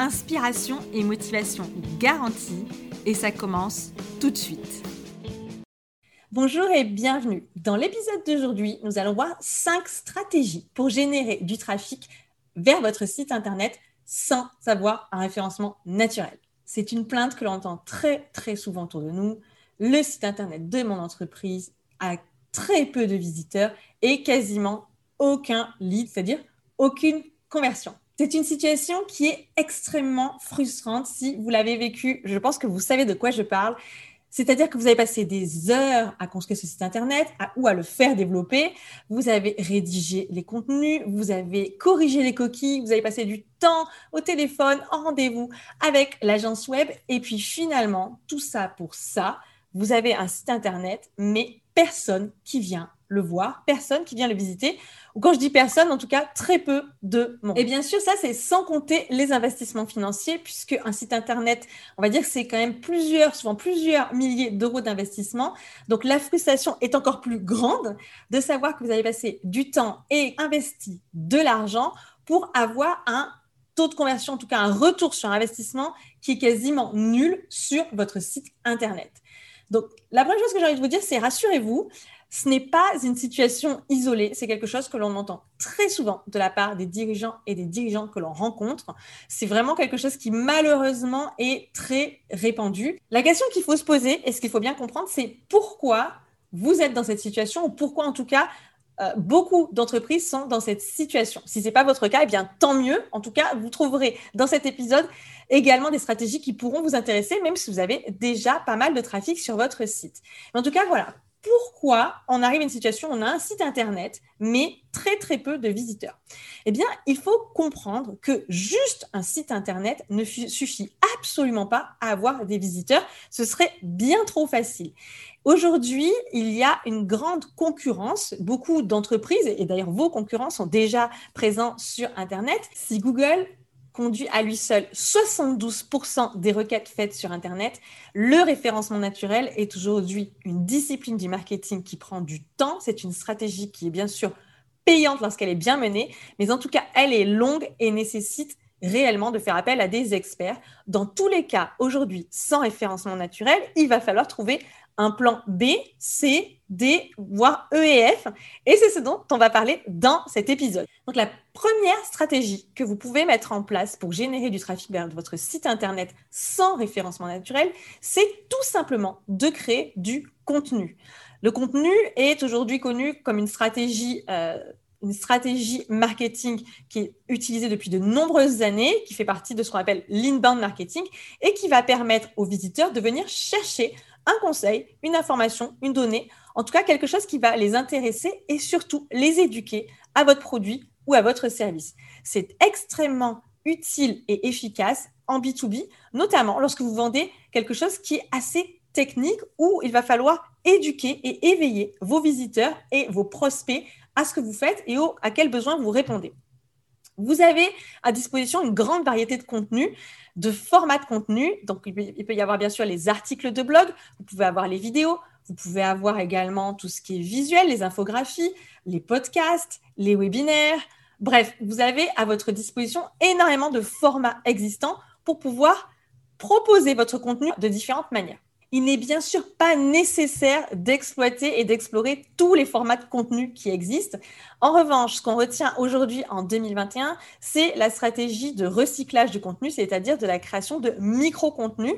Inspiration et motivation garantie et ça commence tout de suite. Bonjour et bienvenue. Dans l'épisode d'aujourd'hui, nous allons voir 5 stratégies pour générer du trafic vers votre site internet sans avoir un référencement naturel. C'est une plainte que l'on entend très très souvent autour de nous. Le site internet de mon entreprise a très peu de visiteurs et quasiment aucun lead, c'est-à-dire aucune conversion. C'est une situation qui est extrêmement frustrante si vous l'avez vécu. Je pense que vous savez de quoi je parle. C'est-à-dire que vous avez passé des heures à construire ce site internet ou à le faire développer. Vous avez rédigé les contenus, vous avez corrigé les coquilles, vous avez passé du temps au téléphone, en rendez-vous avec l'agence web. Et puis finalement, tout ça pour ça, vous avez un site internet, mais personne qui vient le voir, personne qui vient le visiter. Ou quand je dis personne, en tout cas, très peu de monde. Et bien sûr, ça, c'est sans compter les investissements financiers, puisque un site Internet, on va dire que c'est quand même plusieurs, souvent plusieurs milliers d'euros d'investissement. Donc, la frustration est encore plus grande de savoir que vous avez passé du temps et investi de l'argent pour avoir un taux de conversion, en tout cas un retour sur investissement qui est quasiment nul sur votre site Internet. Donc, la première chose que j'ai envie de vous dire, c'est rassurez-vous, ce n'est pas une situation isolée, c'est quelque chose que l'on entend très souvent de la part des dirigeants et des dirigeants que l'on rencontre. C'est vraiment quelque chose qui malheureusement est très répandu. La question qu'il faut se poser et ce qu'il faut bien comprendre, c'est pourquoi vous êtes dans cette situation ou pourquoi en tout cas euh, beaucoup d'entreprises sont dans cette situation. Si ce n'est pas votre cas, eh bien tant mieux. En tout cas, vous trouverez dans cet épisode également des stratégies qui pourront vous intéresser, même si vous avez déjà pas mal de trafic sur votre site. en tout cas, voilà, pourquoi on arrive à une situation où on a un site internet, mais très très peu de visiteurs Eh bien, il faut comprendre que juste un site internet ne suffit absolument pas à avoir des visiteurs. Ce serait bien trop facile. Aujourd'hui, il y a une grande concurrence. Beaucoup d'entreprises, et d'ailleurs vos concurrents, sont déjà présents sur Internet. Si Google conduit à lui seul 72% des requêtes faites sur Internet. Le référencement naturel est aujourd'hui une discipline du marketing qui prend du temps. C'est une stratégie qui est bien sûr payante lorsqu'elle est bien menée, mais en tout cas, elle est longue et nécessite réellement de faire appel à des experts. Dans tous les cas, aujourd'hui, sans référencement naturel, il va falloir trouver un plan B, C, D, voire E et F. Et c'est ce dont on va parler dans cet épisode. Donc la première stratégie que vous pouvez mettre en place pour générer du trafic vers votre site Internet sans référencement naturel, c'est tout simplement de créer du contenu. Le contenu est aujourd'hui connu comme une stratégie... Euh, une stratégie marketing qui est utilisée depuis de nombreuses années, qui fait partie de ce qu'on appelle l'inbound marketing et qui va permettre aux visiteurs de venir chercher un conseil, une information, une donnée, en tout cas quelque chose qui va les intéresser et surtout les éduquer à votre produit ou à votre service. C'est extrêmement utile et efficace en B2B, notamment lorsque vous vendez quelque chose qui est assez technique où il va falloir éduquer et éveiller vos visiteurs et vos prospects à ce que vous faites et à quels besoins vous répondez. Vous avez à disposition une grande variété de contenus, de formats de contenu. Donc, il peut y avoir bien sûr les articles de blog, vous pouvez avoir les vidéos, vous pouvez avoir également tout ce qui est visuel, les infographies, les podcasts, les webinaires. Bref, vous avez à votre disposition énormément de formats existants pour pouvoir proposer votre contenu de différentes manières il n'est bien sûr pas nécessaire d'exploiter et d'explorer tous les formats de contenu qui existent. En revanche, ce qu'on retient aujourd'hui en 2021, c'est la stratégie de recyclage du contenu, c'est-à-dire de la création de micro-contenus.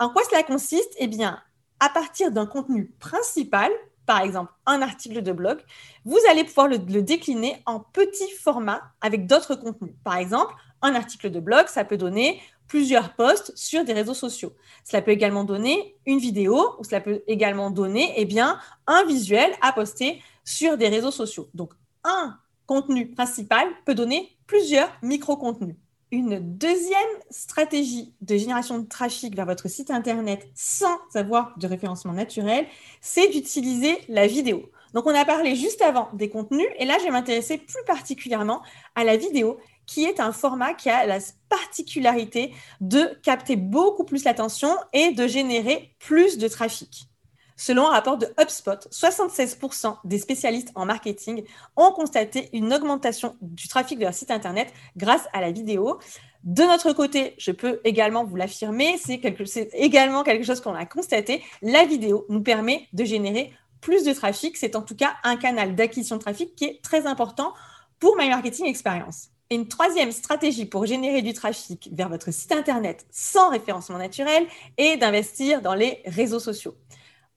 En quoi cela consiste? Eh bien, à partir d'un contenu principal, par exemple un article de blog, vous allez pouvoir le, le décliner en petits formats avec d'autres contenus. Par exemple, un article de blog, ça peut donner plusieurs posts sur des réseaux sociaux. Cela peut également donner une vidéo ou cela peut également donner eh un visuel à poster sur des réseaux sociaux. Donc, un contenu principal peut donner plusieurs micro-contenus. Une deuxième stratégie de génération de trafic vers votre site Internet sans avoir de référencement naturel, c'est d'utiliser la vidéo. Donc, on a parlé juste avant des contenus et là, je vais m'intéresser plus particulièrement à la vidéo qui est un format qui a la particularité de capter beaucoup plus l'attention et de générer plus de trafic. Selon un rapport de HubSpot, 76% des spécialistes en marketing ont constaté une augmentation du trafic de leur site Internet grâce à la vidéo. De notre côté, je peux également vous l'affirmer, c'est également quelque chose qu'on a constaté. La vidéo nous permet de générer plus de trafic. C'est en tout cas un canal d'acquisition de trafic qui est très important pour My Marketing Experience. Une troisième stratégie pour générer du trafic vers votre site Internet sans référencement naturel est d'investir dans les réseaux sociaux.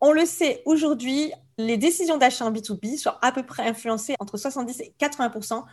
On le sait aujourd'hui, les décisions d'achat en B2B sont à peu près influencées entre 70 et 80%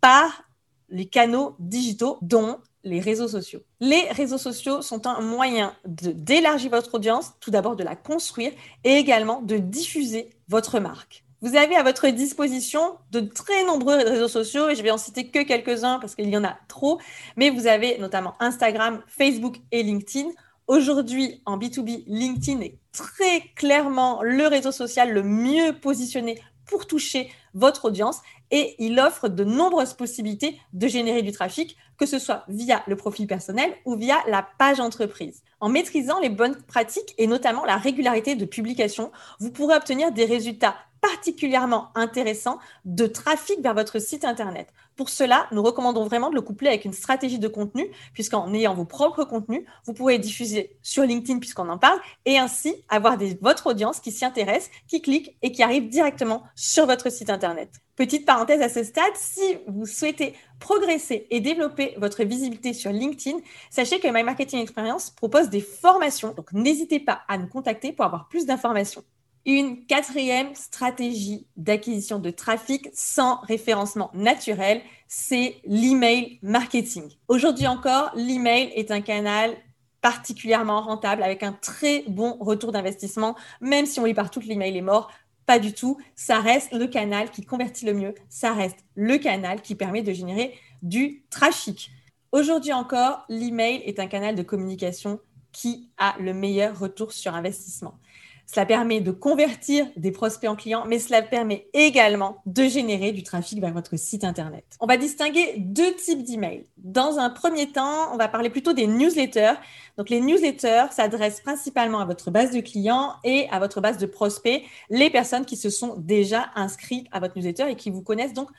par les canaux digitaux, dont les réseaux sociaux. Les réseaux sociaux sont un moyen d'élargir votre audience, tout d'abord de la construire et également de diffuser votre marque. Vous avez à votre disposition de très nombreux réseaux sociaux et je vais en citer que quelques-uns parce qu'il y en a trop, mais vous avez notamment Instagram, Facebook et LinkedIn. Aujourd'hui, en B2B, LinkedIn est très clairement le réseau social le mieux positionné pour toucher votre audience et il offre de nombreuses possibilités de générer du trafic, que ce soit via le profil personnel ou via la page entreprise. En maîtrisant les bonnes pratiques et notamment la régularité de publication, vous pourrez obtenir des résultats particulièrement intéressants de trafic vers votre site Internet. Pour cela, nous recommandons vraiment de le coupler avec une stratégie de contenu, puisqu'en ayant vos propres contenus, vous pourrez diffuser sur LinkedIn, puisqu'on en parle, et ainsi avoir votre audience qui s'y intéresse, qui clique et qui arrive directement sur votre site Internet. Petite parenthèse à ce stade, si vous souhaitez progresser et développer votre visibilité sur LinkedIn, sachez que My Marketing Experience propose des formations, donc n'hésitez pas à nous contacter pour avoir plus d'informations. Une quatrième stratégie d'acquisition de trafic sans référencement naturel, c'est l'email marketing. Aujourd'hui encore, l'email est un canal particulièrement rentable avec un très bon retour d'investissement, même si on lit partout que l'email est mort. Pas du tout. Ça reste le canal qui convertit le mieux. Ça reste le canal qui permet de générer du trafic. Aujourd'hui encore, l'email est un canal de communication qui a le meilleur retour sur investissement. Cela permet de convertir des prospects en clients, mais cela permet également de générer du trafic vers votre site Internet. On va distinguer deux types d'emails. Dans un premier temps, on va parler plutôt des newsletters. Donc, les newsletters s'adressent principalement à votre base de clients et à votre base de prospects, les personnes qui se sont déjà inscrites à votre newsletter et qui vous connaissent donc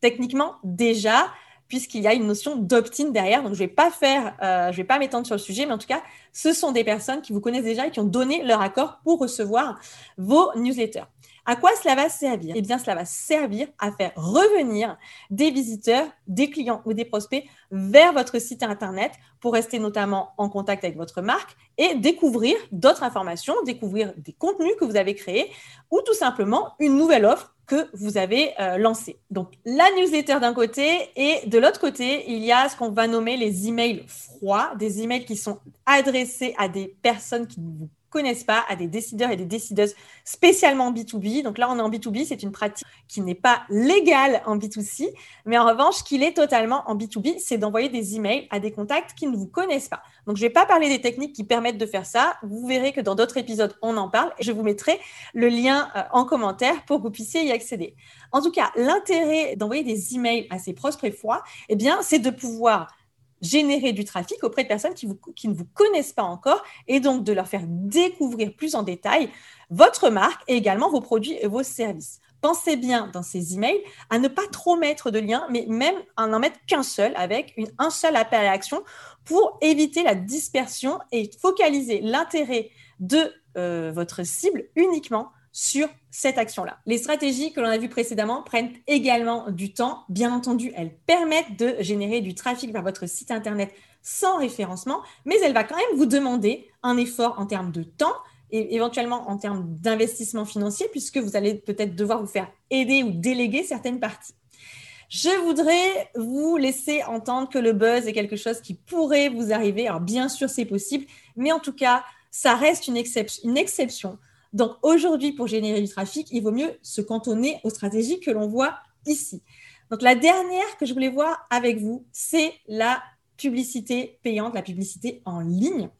techniquement déjà puisqu'il y a une notion d'opt-in derrière. Donc, je ne vais pas faire, euh, je vais pas m'étendre sur le sujet, mais en tout cas, ce sont des personnes qui vous connaissent déjà et qui ont donné leur accord pour recevoir vos newsletters. À quoi cela va servir? Eh bien, cela va servir à faire revenir des visiteurs, des clients ou des prospects vers votre site Internet pour rester notamment en contact avec votre marque et découvrir d'autres informations, découvrir des contenus que vous avez créés ou tout simplement une nouvelle offre que vous avez euh, lancé. Donc, la newsletter d'un côté et de l'autre côté, il y a ce qu'on va nommer les emails froids, des emails qui sont adressés à des personnes qui ne vous connaissent pas à des décideurs et des décideuses spécialement B2B. Donc là, on est en B2B, c'est une pratique qui n'est pas légale en B2C, mais en revanche, qu'il est totalement en B2B, c'est d'envoyer des emails à des contacts qui ne vous connaissent pas. Donc, je ne vais pas parler des techniques qui permettent de faire ça. Vous verrez que dans d'autres épisodes, on en parle. Je vous mettrai le lien euh, en commentaire pour que vous puissiez y accéder. En tout cas, l'intérêt d'envoyer des emails à ces prospects froids, eh bien, c'est de pouvoir générer du trafic auprès de personnes qui, ne vous connaissent pas encore et donc de leur faire découvrir plus en détail votre marque et également vos produits et vos services. Pensez bien dans ces emails à ne pas trop mettre de liens, mais même à n'en mettre qu'un seul avec une, un seul appel à l'action pour éviter la dispersion et focaliser l'intérêt de euh, votre cible uniquement sur cette action-là. Les stratégies que l'on a vues précédemment prennent également du temps. Bien entendu, elles permettent de générer du trafic vers votre site Internet sans référencement, mais elle va quand même vous demander un effort en termes de temps et éventuellement en termes d'investissement financier, puisque vous allez peut-être devoir vous faire aider ou déléguer certaines parties. Je voudrais vous laisser entendre que le buzz est quelque chose qui pourrait vous arriver. Alors bien sûr, c'est possible, mais en tout cas, ça reste une exception donc aujourd'hui, pour générer du trafic, il vaut mieux se cantonner aux stratégies que l'on voit ici. Donc la dernière que je voulais voir avec vous, c'est la publicité payante, la publicité en ligne,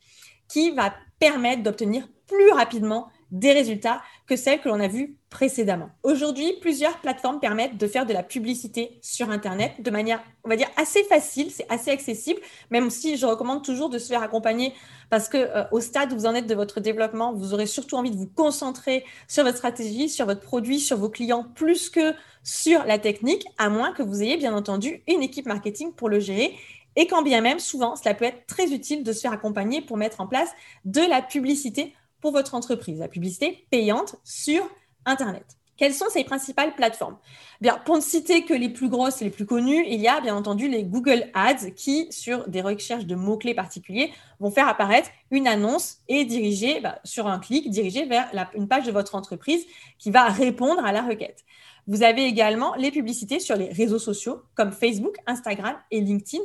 qui va permettre d'obtenir plus rapidement des résultats que celles que l'on a vues précédemment. Aujourd'hui, plusieurs plateformes permettent de faire de la publicité sur Internet de manière, on va dire, assez facile, c'est assez accessible, même si je recommande toujours de se faire accompagner parce que euh, au stade où vous en êtes de votre développement, vous aurez surtout envie de vous concentrer sur votre stratégie, sur votre produit, sur vos clients, plus que sur la technique, à moins que vous ayez bien entendu une équipe marketing pour le gérer et quand bien même, souvent, cela peut être très utile de se faire accompagner pour mettre en place de la publicité pour votre entreprise, la publicité payante sur Internet. Quelles sont ces principales plateformes? Bien, pour ne citer que les plus grosses et les plus connues, il y a bien entendu les Google Ads qui, sur des recherches de mots-clés particuliers, vont faire apparaître une annonce et diriger bah, sur un clic, diriger vers une page de votre entreprise qui va répondre à la requête. Vous avez également les publicités sur les réseaux sociaux comme Facebook, Instagram et LinkedIn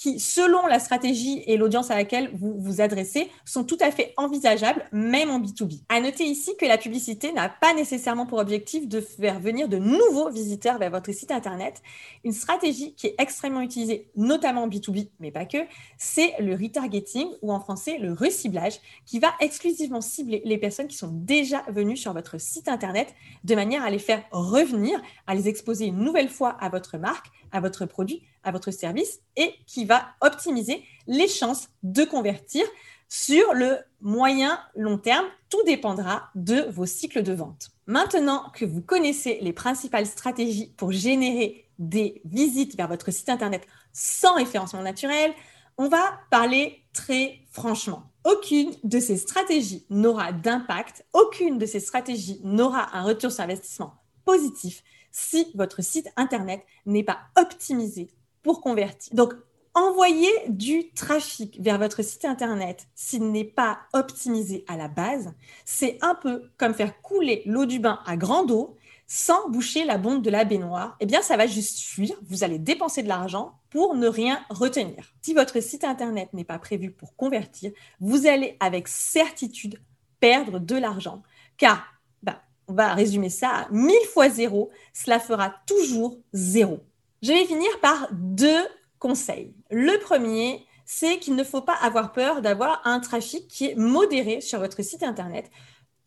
qui, selon la stratégie et l'audience à laquelle vous vous adressez, sont tout à fait envisageables, même en B2B. À noter ici que la publicité n'a pas nécessairement pour objectif de faire venir de nouveaux visiteurs vers votre site Internet. Une stratégie qui est extrêmement utilisée, notamment en B2B, mais pas que, c'est le retargeting, ou en français le reciblage, qui va exclusivement cibler les personnes qui sont déjà venues sur votre site Internet de manière à les faire revenir, à les exposer une nouvelle fois à votre marque, à votre produit, à votre service et qui va optimiser les chances de convertir sur le moyen long terme. Tout dépendra de vos cycles de vente. Maintenant que vous connaissez les principales stratégies pour générer des visites vers votre site internet sans référencement naturel, on va parler très franchement. Aucune de ces stratégies n'aura d'impact, aucune de ces stratégies n'aura un retour sur investissement positif si votre site internet n'est pas optimisé pour convertir. Donc, envoyer du trafic vers votre site internet s'il n'est pas optimisé à la base, c'est un peu comme faire couler l'eau du bain à grande eau sans boucher la bombe de la baignoire. Eh bien, ça va juste fuir. Vous allez dépenser de l'argent pour ne rien retenir. Si votre site internet n'est pas prévu pour convertir, vous allez avec certitude perdre de l'argent. Car, bah, on va résumer ça à 1000 fois zéro, cela fera toujours zéro. Je vais finir par deux conseils. Le premier, c'est qu'il ne faut pas avoir peur d'avoir un trafic qui est modéré sur votre site Internet.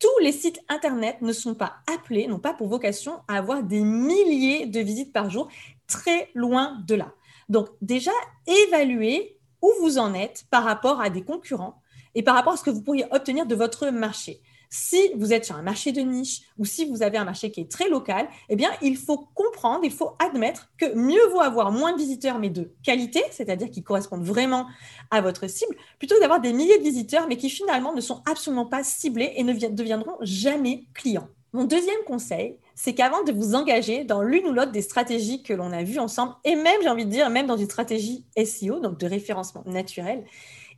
Tous les sites Internet ne sont pas appelés, n'ont pas pour vocation à avoir des milliers de visites par jour, très loin de là. Donc déjà, évaluez où vous en êtes par rapport à des concurrents et par rapport à ce que vous pourriez obtenir de votre marché. Si vous êtes sur un marché de niche ou si vous avez un marché qui est très local, eh bien, il faut comprendre, il faut admettre que mieux vaut avoir moins de visiteurs, mais de qualité, c'est-à-dire qui correspondent vraiment à votre cible, plutôt que d'avoir des milliers de visiteurs, mais qui finalement ne sont absolument pas ciblés et ne deviendront jamais clients. Mon deuxième conseil, c'est qu'avant de vous engager dans l'une ou l'autre des stratégies que l'on a vues ensemble, et même, j'ai envie de dire, même dans une stratégie SEO, donc de référencement naturel,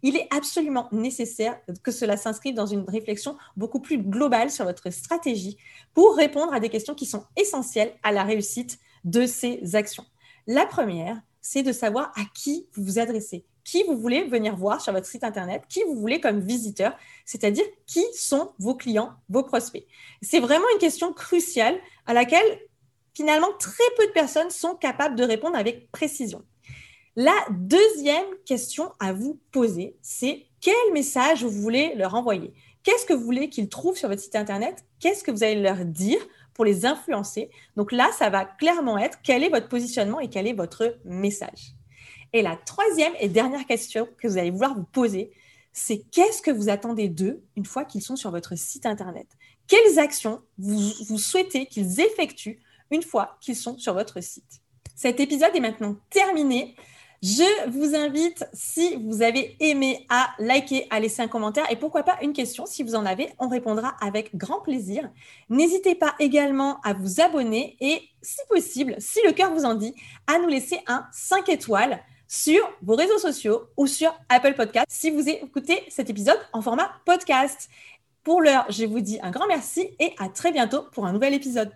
il est absolument nécessaire que cela s'inscrive dans une réflexion beaucoup plus globale sur votre stratégie pour répondre à des questions qui sont essentielles à la réussite de ces actions. La première, c'est de savoir à qui vous vous adressez, qui vous voulez venir voir sur votre site internet, qui vous voulez comme visiteur, c'est-à-dire qui sont vos clients, vos prospects. C'est vraiment une question cruciale à laquelle finalement très peu de personnes sont capables de répondre avec précision. La deuxième question à vous poser, c'est quel message vous voulez leur envoyer? Qu'est-ce que vous voulez qu'ils trouvent sur votre site Internet? Qu'est-ce que vous allez leur dire pour les influencer? Donc là, ça va clairement être quel est votre positionnement et quel est votre message. Et la troisième et dernière question que vous allez vouloir vous poser, c'est qu'est-ce que vous attendez d'eux une fois qu'ils sont sur votre site Internet? Quelles actions vous, souhaitez qu'ils effectuent une fois qu'ils sont sur votre site? Cet épisode est maintenant terminé. Je vous invite, si vous avez aimé, à liker, à laisser un commentaire et pourquoi pas une question. Si vous en avez, on répondra avec grand plaisir. N'hésitez pas également à vous abonner et, si possible, si le cœur vous en dit, à nous laisser un 5 étoiles sur vos réseaux sociaux ou sur Apple Podcast si vous écoutez cet épisode en format podcast. Pour l'heure, je vous dis un grand merci et à très bientôt pour un nouvel épisode.